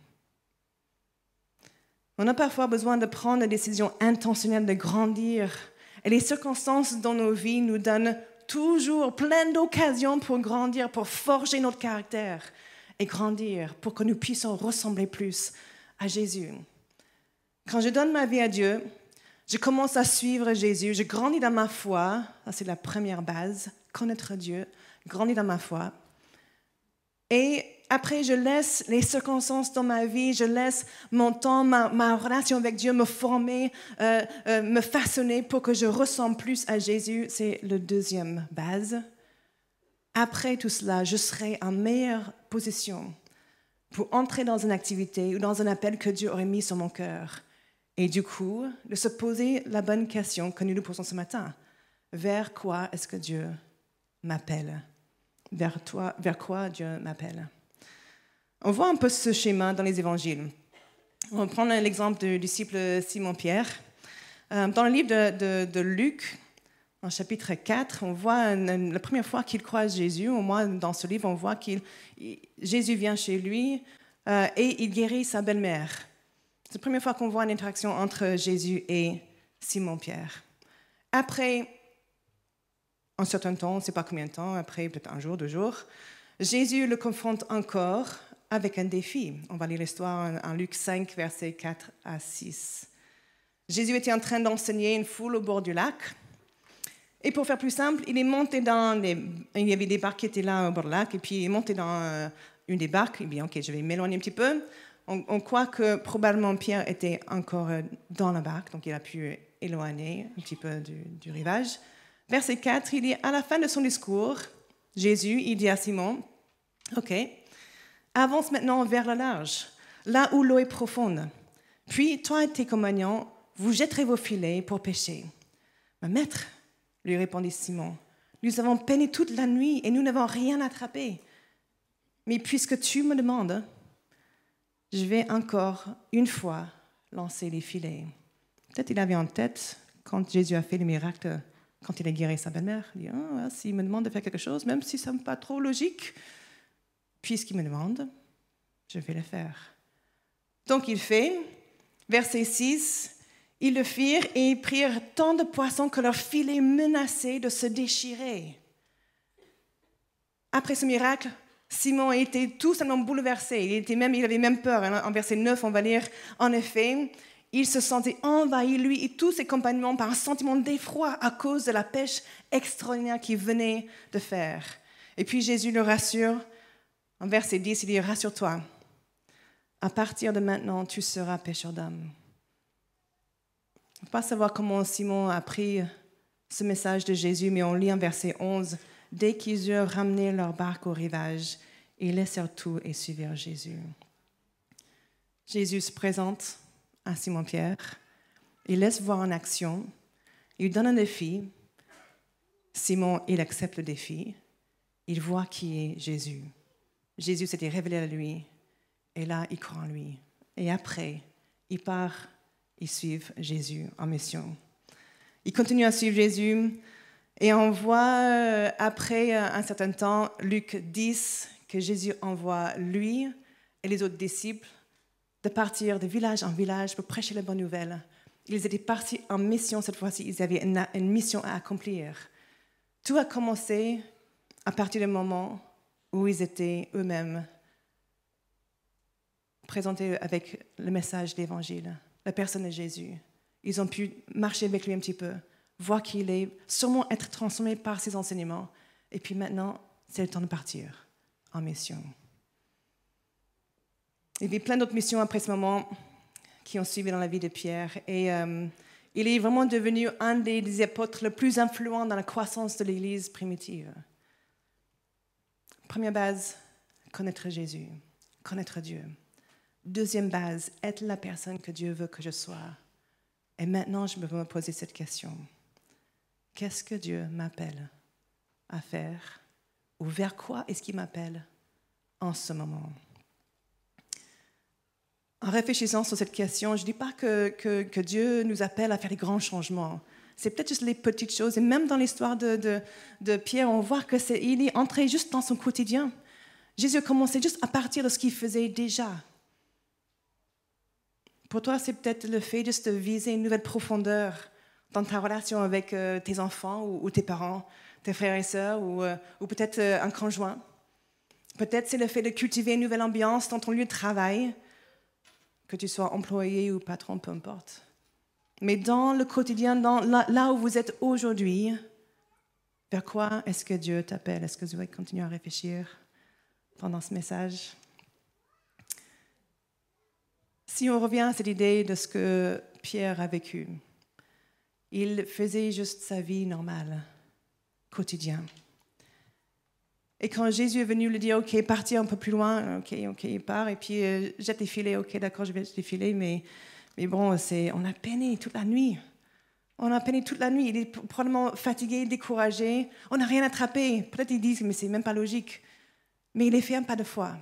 On a parfois besoin de prendre des décisions intentionnelles de grandir. Et les circonstances dans nos vies nous donnent toujours plein d'occasions pour grandir, pour forger notre caractère et grandir, pour que nous puissions ressembler plus à Jésus. Quand je donne ma vie à Dieu, je commence à suivre Jésus, je grandis dans ma foi, c'est la première base, connaître Dieu, grandir dans ma foi. Et après, je laisse les circonstances dans ma vie, je laisse mon temps, ma, relation avec Dieu me former, euh, euh, me façonner pour que je ressemble plus à Jésus. C'est le deuxième base. Après tout cela, je serai en meilleure position pour entrer dans une activité ou dans un appel que Dieu aurait mis sur mon cœur. Et du coup, de se poser la bonne question que nous nous posons ce matin. Vers quoi est-ce que Dieu m'appelle? Vers, toi, vers quoi Dieu m'appelle? On voit un peu ce schéma dans les évangiles. On va prendre l'exemple du disciple Simon-Pierre. Euh, dans le livre de, Luc, en chapitre 4, on voit la première fois qu'il croit Jésus, au moins dans ce livre, on voit que Jésus vient chez lui euh, et il guérit sa belle-mère. C'est la première fois qu'on voit une interaction entre Jésus et Simon-Pierre. Après, un certain temps, on ne sait pas combien de temps, après peut-être un jour, deux jours, Jésus le confronte encore avec un défi. On va lire l'histoire en Luc 5, versets 4 à 6. Jésus était en train d'enseigner une foule au bord du lac. Et pour faire plus simple, il est monté dans. Il y avait des barques qui étaient là au bord du lac, et puis il est monté dans euh, une des barques. Et bien, ok, je vais m'éloigner un petit peu. On, croit que probablement Pierre était encore euh, dans la barque, donc il a pu éloigner un petit peu du, rivage. Verset 4, il dit, à la fin de son discours, Jésus, il dit à Simon, ok, avance maintenant vers le large, là où l'eau est profonde. Puis, toi et tes compagnons, vous jetterez vos filets pour pêcher. Maître, lui répondit Simon, nous avons peiné toute la nuit et nous n'avons rien attrapé. Mais puisque tu me demandes, je vais encore une fois lancer les filets. Peut-être il avait en tête, quand Jésus a fait le miracle, quand il a guéri sa belle-mère, il dit, ah, s'il me demande de faire quelque chose, même si ça n'est pas trop logique, puisqu'il me demande, je vais le faire. Donc il fait, verset 6, ils le firent et ils prirent tant de poissons que leur filet menaçait de se déchirer. Après ce miracle, Simon était tout simplement bouleversé. Il, était même, il avait même peur. En verset 9, on va lire, en effet, il se sentait envahi, lui et tous ses compagnons, par un sentiment d'effroi à cause de la pêche extraordinaire qu'il venait de faire. Et puis Jésus le rassure. En verset 10, il dit, rassure-toi, à partir de maintenant, tu seras pêcheur d'âmes. On ne pas savoir comment Simon a pris ce message de Jésus, mais on lit en verset 11, dès qu'ils eurent ramené leur barque au rivage, ils laissèrent tout et suivirent Jésus. Jésus se présente à Simon-Pierre, il laisse voir en action, il donne un défi. Simon, il accepte le défi, il voit qui est Jésus. Jésus s'était révélé à lui, et là, il croit en lui. Et après, il part, il suit Jésus en mission. Il continue à suivre Jésus, et on voit euh, après un certain temps, Luc 10, que Jésus envoie lui et les autres disciples de partir de village en village pour prêcher la bonne nouvelle. Ils étaient partis en mission cette fois-ci, ils avaient une, une, mission à accomplir. Tout a commencé à partir du moment où ils étaient eux-mêmes présentés avec le message de l'Évangile, la personne de Jésus. Ils ont pu marcher avec lui un petit peu, voir qu'il est, sûrement être transformé par ses enseignements. Et puis maintenant, c'est le temps de partir en mission. Il y avait plein d'autres missions après ce moment qui ont suivi dans la vie de Pierre. Et euh, il est vraiment devenu un des, apôtres les plus influents dans la croissance de l'Église primitive. Première base, connaître Jésus, connaître Dieu. Deuxième base, être la personne que Dieu veut que je sois. Et maintenant, je me poser cette question. Qu'est-ce que Dieu m'appelle à faire? Ou vers quoi est-ce qu'il m'appelle en ce moment? En réfléchissant sur cette question, je ne dis pas que, que, Dieu nous appelle à faire des grands changements. C'est peut-être juste les petites choses. Et même dans l'histoire de, de, Pierre, on voit qu'il est entré juste dans son quotidien. Jésus a commencé juste à partir de ce qu'il faisait déjà. Pour toi, c'est peut-être le fait juste de viser une nouvelle profondeur dans ta relation avec euh, tes enfants ou, tes parents, tes frères et sœurs, ou, euh, peut-être euh, un conjoint? Peut-être c'est le fait de cultiver une nouvelle ambiance dans ton lieu de travail, que tu sois employé ou patron, peu importe. Mais dans le quotidien, dans là, où vous êtes aujourd'hui, vers quoi est-ce que Dieu t'appelle? Est-ce que vous allez continuer à réfléchir pendant ce message? Si on revient à cette idée de ce que Pierre a vécu, il faisait juste sa vie normale, quotidienne. Et quand Jésus est venu lui dire, OK, parti un peu plus loin, OK, OK, il part, et puis euh, jette les filets, OK, d'accord, je vais jeter les filets, mais, mais bon, c'est, on a peiné toute la nuit. On a peiné toute la nuit. Il est probablement fatigué, découragé. On n'a rien attrapé. Peut-être ils disent, mais c'est même pas logique. Mais il est fait un pas de foi.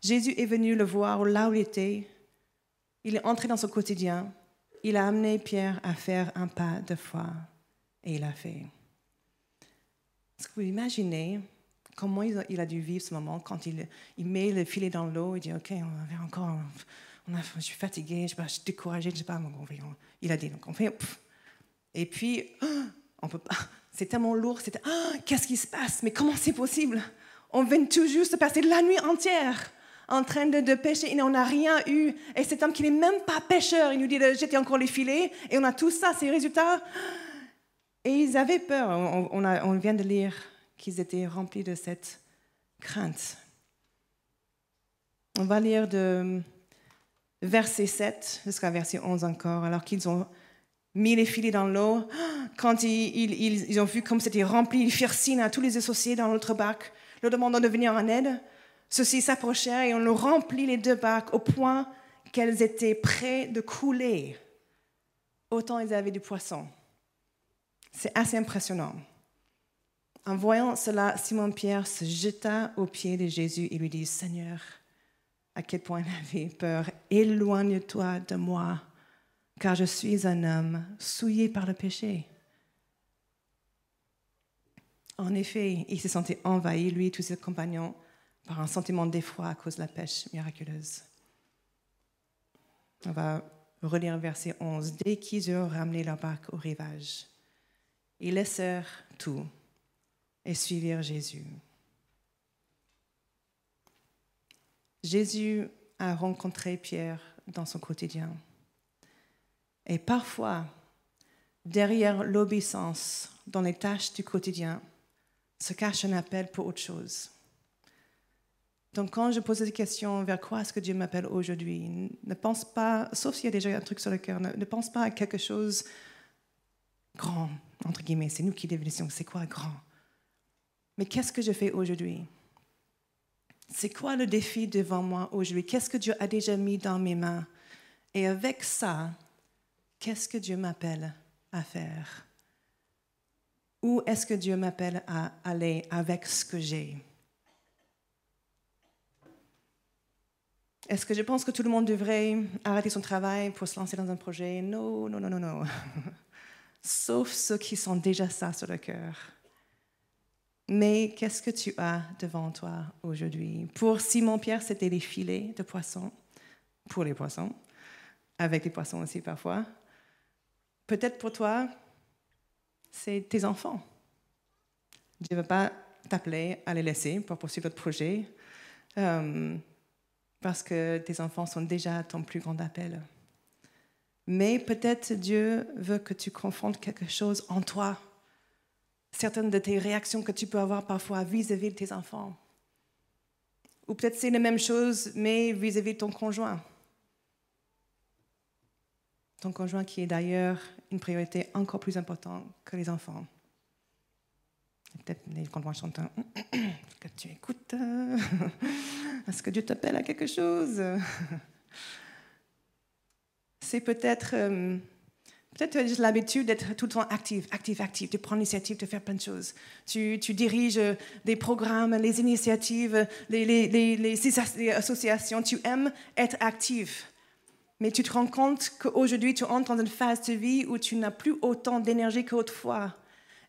Jésus est venu le voir là où il était. Il est entré dans son quotidien. Il a amené Pierre à faire un pas de foi. Et il a fait. Est-ce que vous imaginez comment il a dû vivre ce moment quand il, met le filet dans l'eau et dit Ok, on va encore. On je suis fatigué, je, suis découragé, je sais pas. Il a dit donc on fait. Et puis, on. C'est tellement lourd, ah, qu'est-ce qui se passe? Mais comment c'est possible? On vient tout juste de passer la nuit entière en train de, pêcher et on n'a rien eu. Et cet homme qui n'est même pas pêcheur, il nous dit de jeter encore les filets et on a tout ça, ces résultats. Et ils avaient peur. On, vient de lire qu'ils étaient remplis de cette crainte. On va lire de verset 7 jusqu'à verset 11 encore, alors qu'ils ont mis les filets dans l'eau. Quand ils, ont vu comme c'était rempli, ils firent signe à tous les associés dans l'autre bac, leur demandant de venir en aide. Ceux-ci s'approchèrent et on leur remplit les deux bacs au point qu'elles étaient prêtes de couler. Autant ils avaient du poisson. C'est assez impressionnant. En voyant cela, Simon-Pierre se jeta aux pieds de Jésus et lui dit, Seigneur, à quel point il avait peur, éloigne-toi de moi, car je suis un homme souillé par le péché. En effet, il se sentait envahi, lui et tous ses compagnons, par un sentiment d'effroi à cause de la pêche miraculeuse. On va relire verset 11. Dès qu'ils eurent ramené leur barque au rivage, ils laissèrent tout et suivirent Jésus. Jésus a rencontré Pierre dans son quotidien. Et parfois, derrière l'obéissance dans les tâches du quotidien, se cache un appel pour autre chose. Donc quand je pose des questions vers quoi est-ce que Dieu m'appelle aujourd'hui, ne pense pas, sauf s'il y a déjà un truc sur le cœur, ne, ne pense pas à quelque chose grand, entre guillemets, c'est nous qui définissons c'est quoi grand. Mais qu'est-ce que je fais aujourd'hui? C'est quoi le défi devant moi aujourd'hui? Qu'est-ce que Dieu a déjà mis dans mes mains? Et avec ça, qu'est-ce que Dieu m'appelle à faire? Où est-ce que Dieu m'appelle à aller avec ce que j'ai? Est-ce que je pense que tout le monde devrait arrêter son travail pour se lancer dans un projet? Non, non, non, non, non. Sauf ceux qui sont déjà ça sur le cœur. Mais qu'est-ce que tu as devant toi aujourd'hui? Pour Simon-Pierre, c'était les filets de poissons, pour les poissons, avec les poissons aussi parfois. Peut-être pour toi, c'est tes enfants. Dieu ne veut pas t'appeler à les laisser pour poursuivre votre projet. Euh, parce que tes enfants sont déjà ton plus grand appel. Mais peut-être Dieu veut que tu confrontes quelque chose en toi, certaines de tes réactions que tu peux avoir parfois vis-à-vis de tes enfants. Ou peut-être c'est la même chose, mais vis-à-vis de ton conjoint. Ton conjoint qui est d'ailleurs une priorité encore plus importante que les enfants. Peut-être les que tu écoutes. Est-ce que Dieu t'appelle à quelque chose? C'est peut-être. Euh, peut-être tu as juste l'habitude d'être tout le temps active, active, active, de prendre l'initiative de faire plein de choses. Tu, tu diriges des programmes, les initiatives, les, les, les, les, associations. Tu aimes être active. Mais tu te rends compte qu'aujourd'hui, tu entres dans une phase de vie où tu n'as plus autant d'énergie qu'autrefois.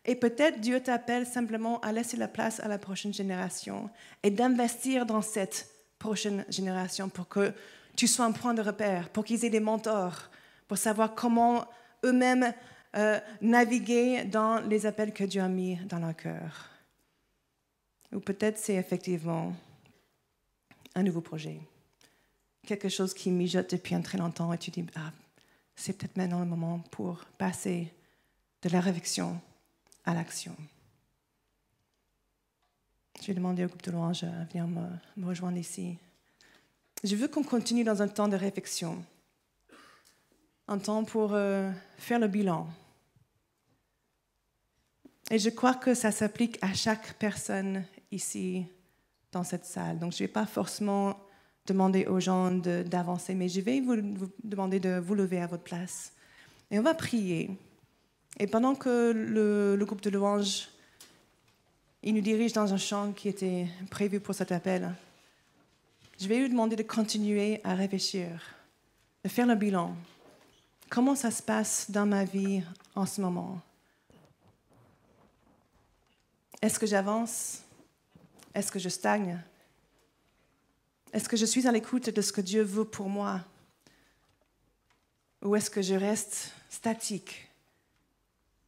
Et peut-être Dieu t'appelle simplement à laisser la place à la prochaine génération et d'investir dans cette prochaine génération pour que tu sois un point de repère, pour qu'ils aient des mentors, pour savoir comment eux-mêmes euh, naviguer dans les appels que Dieu a mis dans leur cœur. Ou peut-être c'est effectivement un nouveau projet, quelque chose qui mijote depuis un très longtemps et tu dis, ah, c'est peut-être maintenant le moment pour passer de la réflexion à l'action. Je vais demander au groupe de louange à venir me, rejoindre ici. Je veux qu'on continue dans un temps de réflexion, un temps pour euh, faire le bilan. Et je crois que ça s'applique à chaque personne ici dans cette salle. Donc je ne vais pas forcément demander aux gens d'avancer, mais je vais vous, demander de vous lever à votre place. Et on va prier. Et pendant que le, groupe de louanges, il nous dirige dans un chant qui était prévu pour cet appel, je vais lui demander de continuer à réfléchir, de faire le bilan. Comment ça se passe dans ma vie en ce moment? Est-ce que j'avance? Est-ce que je stagne? Est-ce que je suis à l'écoute de ce que Dieu veut pour moi? Ou est-ce que je reste statique?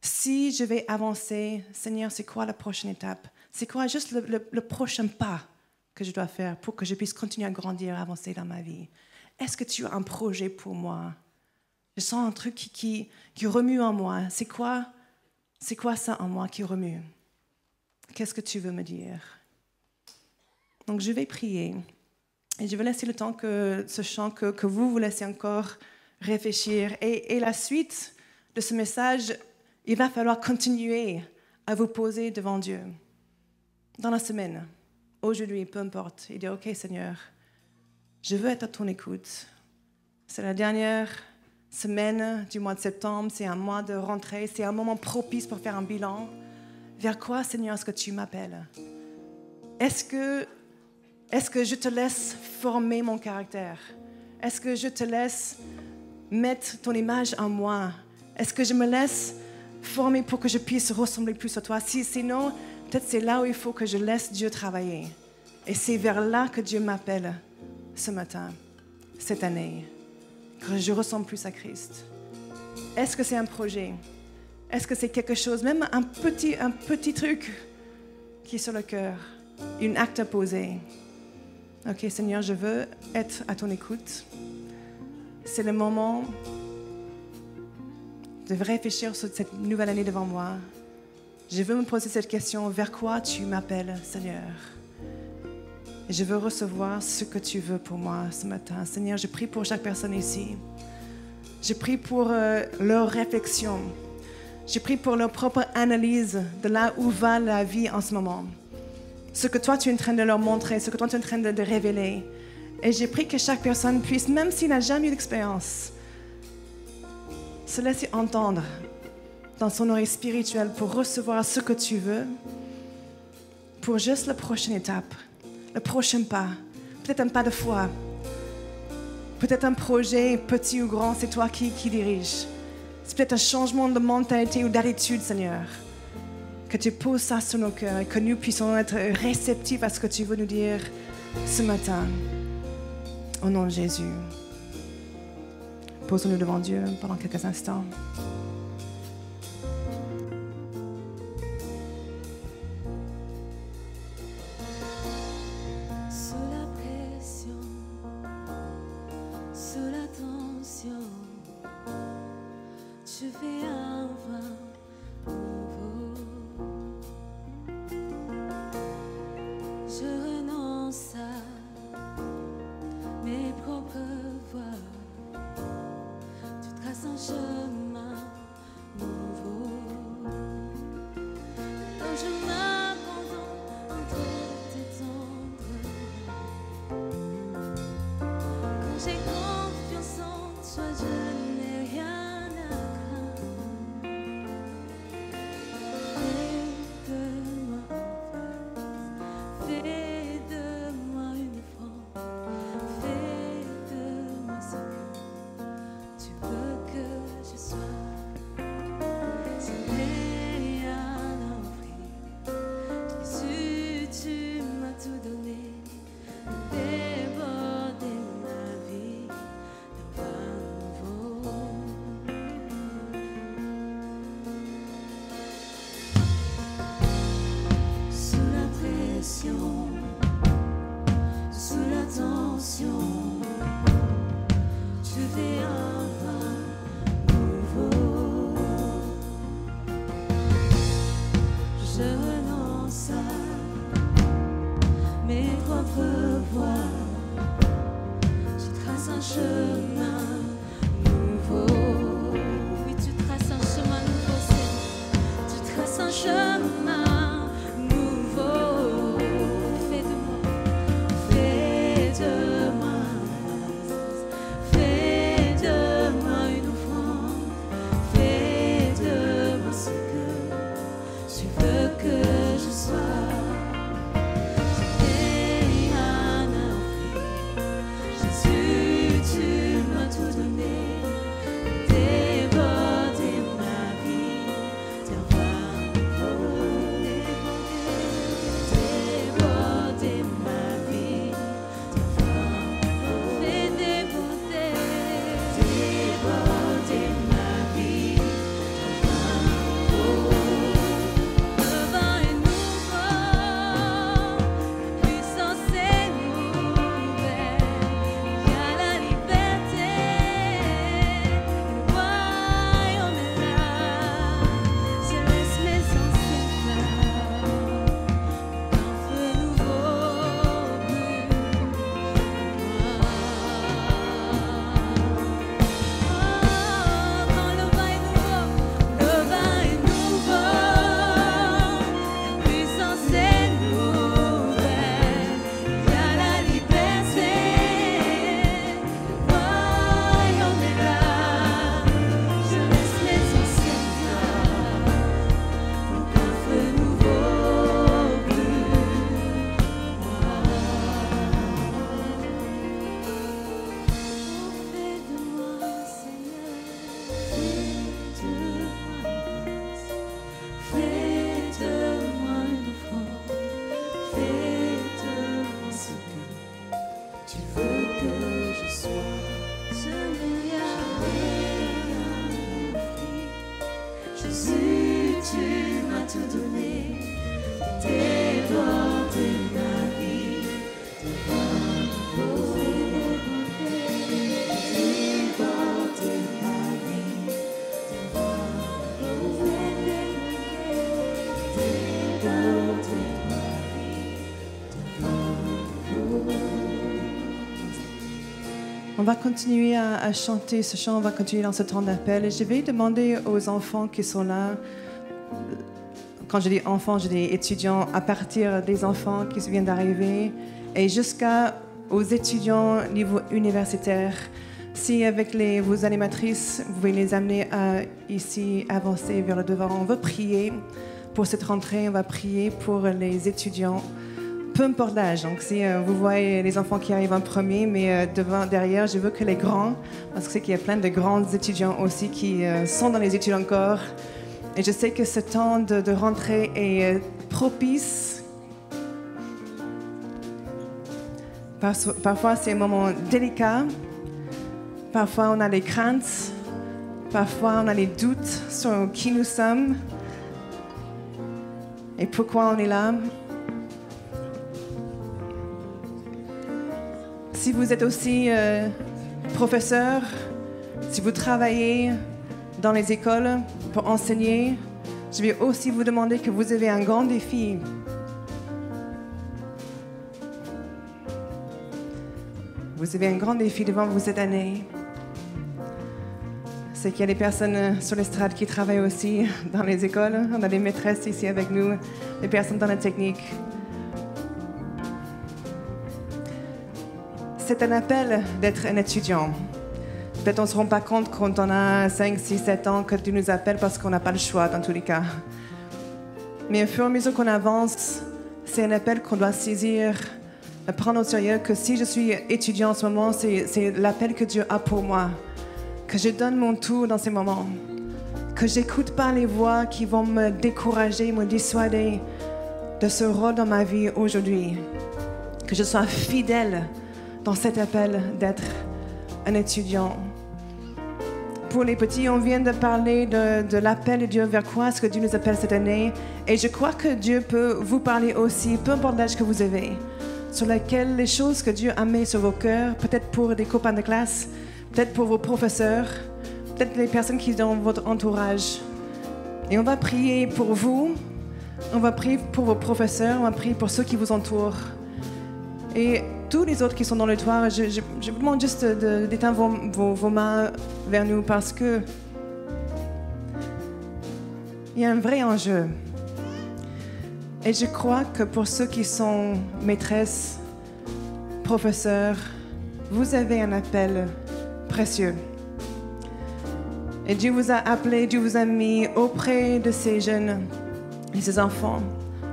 Si je vais avancer, Seigneur, c'est quoi la prochaine étape? C'est quoi juste le, prochain pas que je dois faire pour que je puisse continuer à grandir, à avancer dans ma vie? Est-ce que tu as un projet pour moi? Je sens un truc qui, qui, qui remue en moi. C'est quoi C'est quoi ça en moi qui remue? Qu'est-ce que tu veux me dire? Donc je vais prier. Et je vais laisser le temps que ce chant, que, que vous vous laissez encore réfléchir. Et, et la suite de ce message, il va falloir continuer à vous poser devant Dieu dans la semaine, aujourd'hui, peu importe, et dire, OK Seigneur, je veux être à ton écoute. C'est la dernière semaine du mois de septembre, c'est un mois de rentrée, c'est un moment propice pour faire un bilan. Vers quoi, Seigneur, est-ce que tu m'appelles? Est-ce que est-ce que je te laisse former mon caractère? Est-ce que je te laisse mettre ton image en moi? Est-ce que je me laisse former pour que je puisse ressembler plus à toi si, Sinon, peut-être c'est là où il faut que je laisse Dieu travailler. Et c'est vers là que Dieu m'appelle ce matin, cette année, que je ressemble plus à Christ. Est-ce que c'est un projet? Est-ce que c'est quelque chose, même un petit, un petit truc qui est sur le cœur, une acte à poser? Ok, Seigneur, je veux être à ton écoute. C'est le moment de réfléchir sur cette nouvelle année devant moi. Je veux me poser cette question, vers quoi tu m'appelles, Seigneur? Et je veux recevoir ce que tu veux pour moi ce matin. Seigneur, je prie pour chaque personne ici. Je prie pour euh, leur réflexion. Je prie pour leur propre analyse de là où va la vie en ce moment ce que toi tu es en train de leur montrer, ce que toi tu es en train de, de révéler. Et j'ai pris que chaque personne puisse, même s'il n'a jamais eu d'expérience, se laisser entendre dans son oreille spirituelle pour recevoir ce que tu veux, pour juste la prochaine étape, le prochain pas, peut-être un pas de foi, peut-être un projet petit ou grand, c'est toi qui, qui dirige. C'est peut-être un changement de mentalité ou d'attitude, Seigneur que tu poses ça sur nos cœurs et que nous puissions être réceptifs à ce que tu veux nous dire ce matin. Au nom de Jésus. Posons-nous devant Dieu pendant quelques instants. Va continuer à, chanter ce chant, on va continuer dans ce temps d'appel. Je vais demander aux enfants qui sont là, quand je dis enfants, je dis étudiants, à partir des enfants qui viennent d'arriver et jusqu'aux étudiants niveau universitaire. Si avec les, vos animatrices, vous pouvez les amener à ici, avancer vers le devant, on va prier pour cette rentrée, on va prier pour les étudiants peu importe l'âge. Donc, si euh, vous voyez les enfants qui arrivent en premier, mais euh, devant, derrière, je veux que les grands, parce que c'est qu'il y a plein de grands étudiants aussi qui euh, sont dans les études encore. Et je sais que ce temps de, de rentrée est propice. Parfois, c'est un moment délicat. Parfois, on a des craintes. Parfois, on a des doutes sur qui nous sommes et pourquoi on est là. Si vous êtes aussi euh, professeur, si vous travaillez dans les écoles pour enseigner, je vais aussi vous demander que vous avez un grand défi. Vous avez un grand défi devant vous cette année. C'est qu'il y a des personnes sur l'estrade qui travaillent aussi dans les écoles. On a des maîtresses ici avec nous, des personnes dans la technique. C'est un appel d'être un étudiant. Peut-être on ne se rend pas compte quand on a 5, 6, 7 ans que tu nous appelles parce qu'on n'a pas le choix dans tous les cas. Mais au fur et à mesure qu'on avance, c'est un appel qu'on doit saisir, prendre au sérieux, que si je suis étudiant en ce moment, c'est l'appel que Dieu a pour moi. Que je donne mon tout dans ces moments. Que j'écoute pas les voix qui vont me décourager, me dissuader de ce rôle dans ma vie aujourd'hui. Que je sois fidèle dans cet appel d'être un étudiant. Pour les petits, on vient de parler de, l'appel de Dieu vers quoi est-ce que Dieu nous appelle cette année? Et je crois que Dieu peut vous parler aussi, peu importe l'âge que vous avez, sur lesquelles les choses que Dieu a mis sur vos cœurs, peut-être pour des copains de classe, peut-être pour vos professeurs, peut-être les personnes qui sont dans votre entourage. Et on va prier pour vous, on va prier pour vos professeurs, on va prier pour ceux qui vous entourent. Et tous les autres qui sont dans le toit, je, vous demande juste d'éteindre vos, vos- vos mains vers nous parce que il y a un vrai enjeu. Et je crois que pour ceux qui sont maîtresses, professeurs, vous avez un appel précieux. Et Dieu vous a appelé, Dieu vous a mis auprès de ces jeunes et ces enfants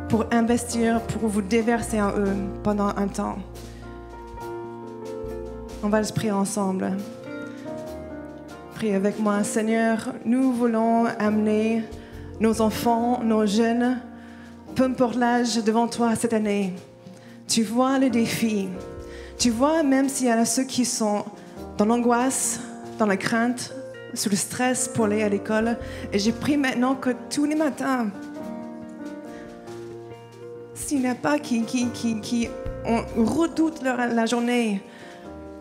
pour investir, pour vous déverser en eux pendant un temps. On va se prier ensemble. Priez avec moi, Seigneur, nous voulons amener nos enfants, nos jeunes, peu importe l'âge, devant toi cette année. Tu vois les défis. Tu vois même s'il y a ceux qui sont dans l'angoisse, dans la crainte, sous le stress pour aller à l'école. Et j'ai prie maintenant que tous les matins, s'il n'y a pas qui, qui, qui, qui leur- la journée,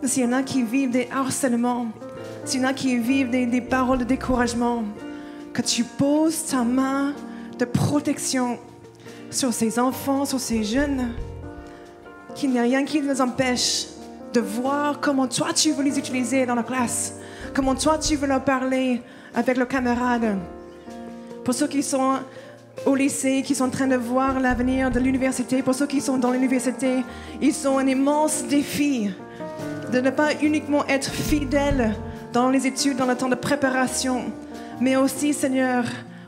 s'il y en a qui vivent des harcèlements, s'il y en a qui vivent des, paroles de découragement, que tu poses ta main de protection sur ces enfants, sur ces jeunes, qu'il n'y a rien qui les empêche de voir comment toi tu veux les utiliser dans la classe, comment toi tu veux leur parler avec leurs camarades. Pour ceux qui sont au lycée, qui sont en train de voir l'avenir de l'université, pour ceux qui sont dans l'université, ils ont un immense défi de ne pas uniquement être fidèles dans les études, dans le temps de préparation, mais aussi, Seigneur,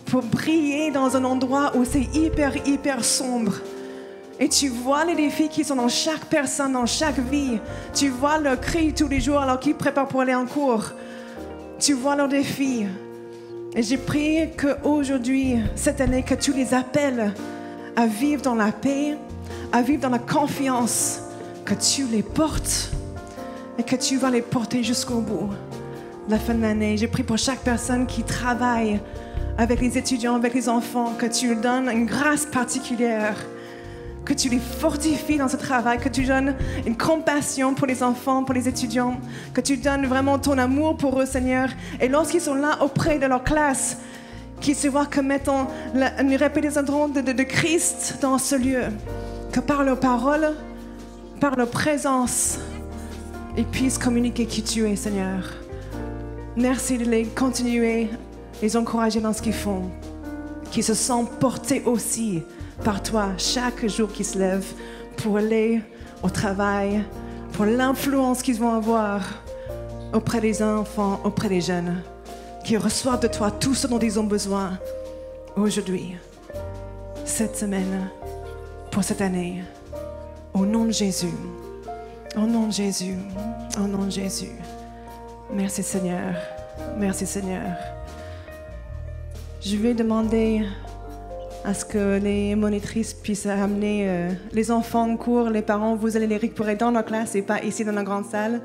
pour briller dans un endroit où c'est hyper, hyper sombre. Et tu vois les défis qui sont dans chaque personne, dans chaque vie. Tu vois leurs cris tous les jours alors qu'ils préparent pour aller en cours. Tu vois leurs défis. Et j'ai prié qu'aujourd'hui, cette année, que tu les appelles à vivre dans la paix, à vivre dans la confiance, que tu les portes et que tu vas les porter jusqu'au bout. La fin de l'année, j'ai prié pour chaque personne qui travaille avec les étudiants, avec les enfants, que tu leur donnes une grâce particulière, que tu les fortifies dans ce travail, que tu donnes une compassion pour les enfants, pour les étudiants, que tu donnes vraiment ton amour pour eux, Seigneur. Et lorsqu'ils sont là auprès de leur classe, qu'ils se voient comme étant une représentation de, de- de Christ dans ce lieu, que par leurs paroles, par leur présence, ils puissent communiquer qui tu es, Seigneur. Merci de les continuer, les encourager dans ce qu'ils font, qu'ils se sentent portés aussi par toi chaque jour qu'ils se lèvent pour aller au travail, pour l'influence qu'ils vont avoir auprès des enfants, auprès des jeunes, qui reçoivent de toi tout ce dont ils ont besoin aujourd'hui, cette semaine, pour cette année. Au nom de Jésus. Au nom de Jésus. Au nom de Jésus. Merci Seigneur. Merci Seigneur. Je vais demander à ce que les monitrices puissent ramener euh, les enfants en cours, les parents, vous allez les récupérer dans la classe et pas ici dans la grande salle.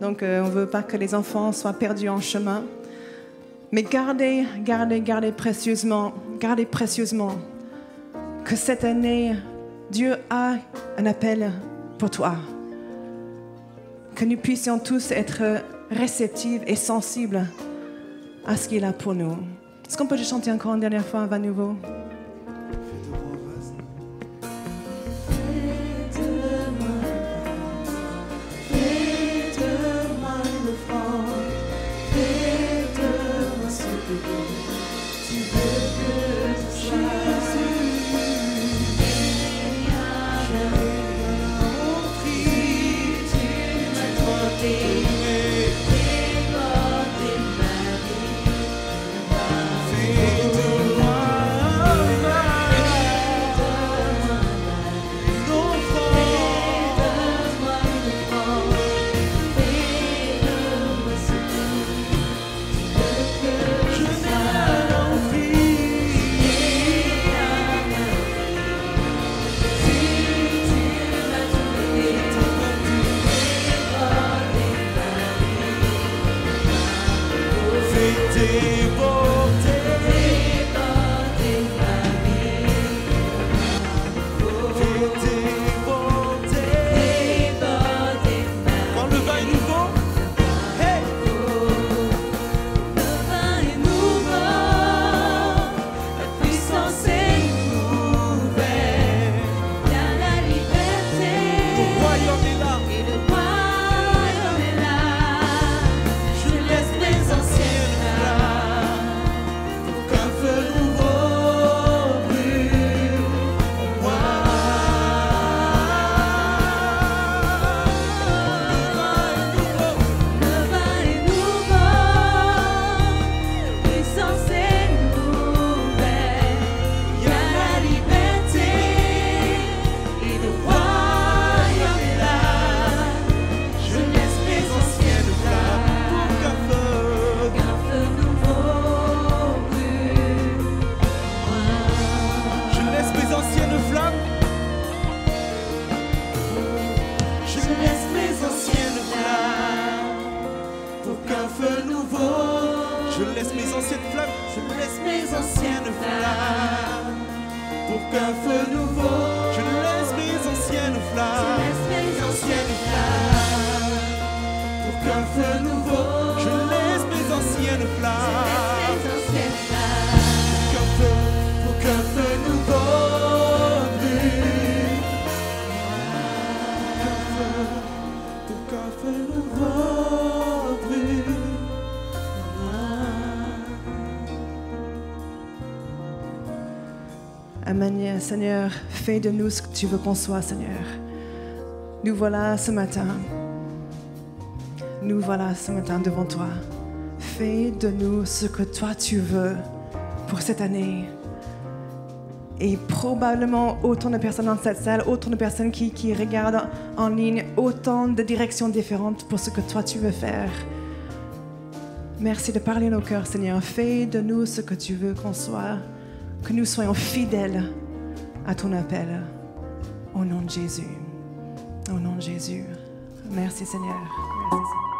Donc euh, on ne veut pas que les enfants soient perdus en chemin. Mais gardez, gardez, gardez précieusement, gardez précieusement que cette année, Dieu a un appel pour toi. Que nous puissions tous être réceptifs et sensibles à ce qu'il a pour nous. Est-ce qu'on peut chanter encore une dernière fois à nouveau? Seigneur, fais de nous ce que tu veux qu'on soit, Seigneur. Nous voilà ce matin. Nous voilà ce matin devant toi. Fais de nous ce que toi tu veux pour cette année. Et probablement autant de personnes dans cette salle, autant de personnes qui, qui regardent en ligne, autant de directions différentes pour ce que toi tu veux faire. Merci de parler nos cœurs, Seigneur. Fais de nous ce que tu veux qu'on soit, que nous soyons fidèles à ton appel. Au nom de Jésus. Au nom de Jésus. Merci, Seigneur. Merci, Seigneur.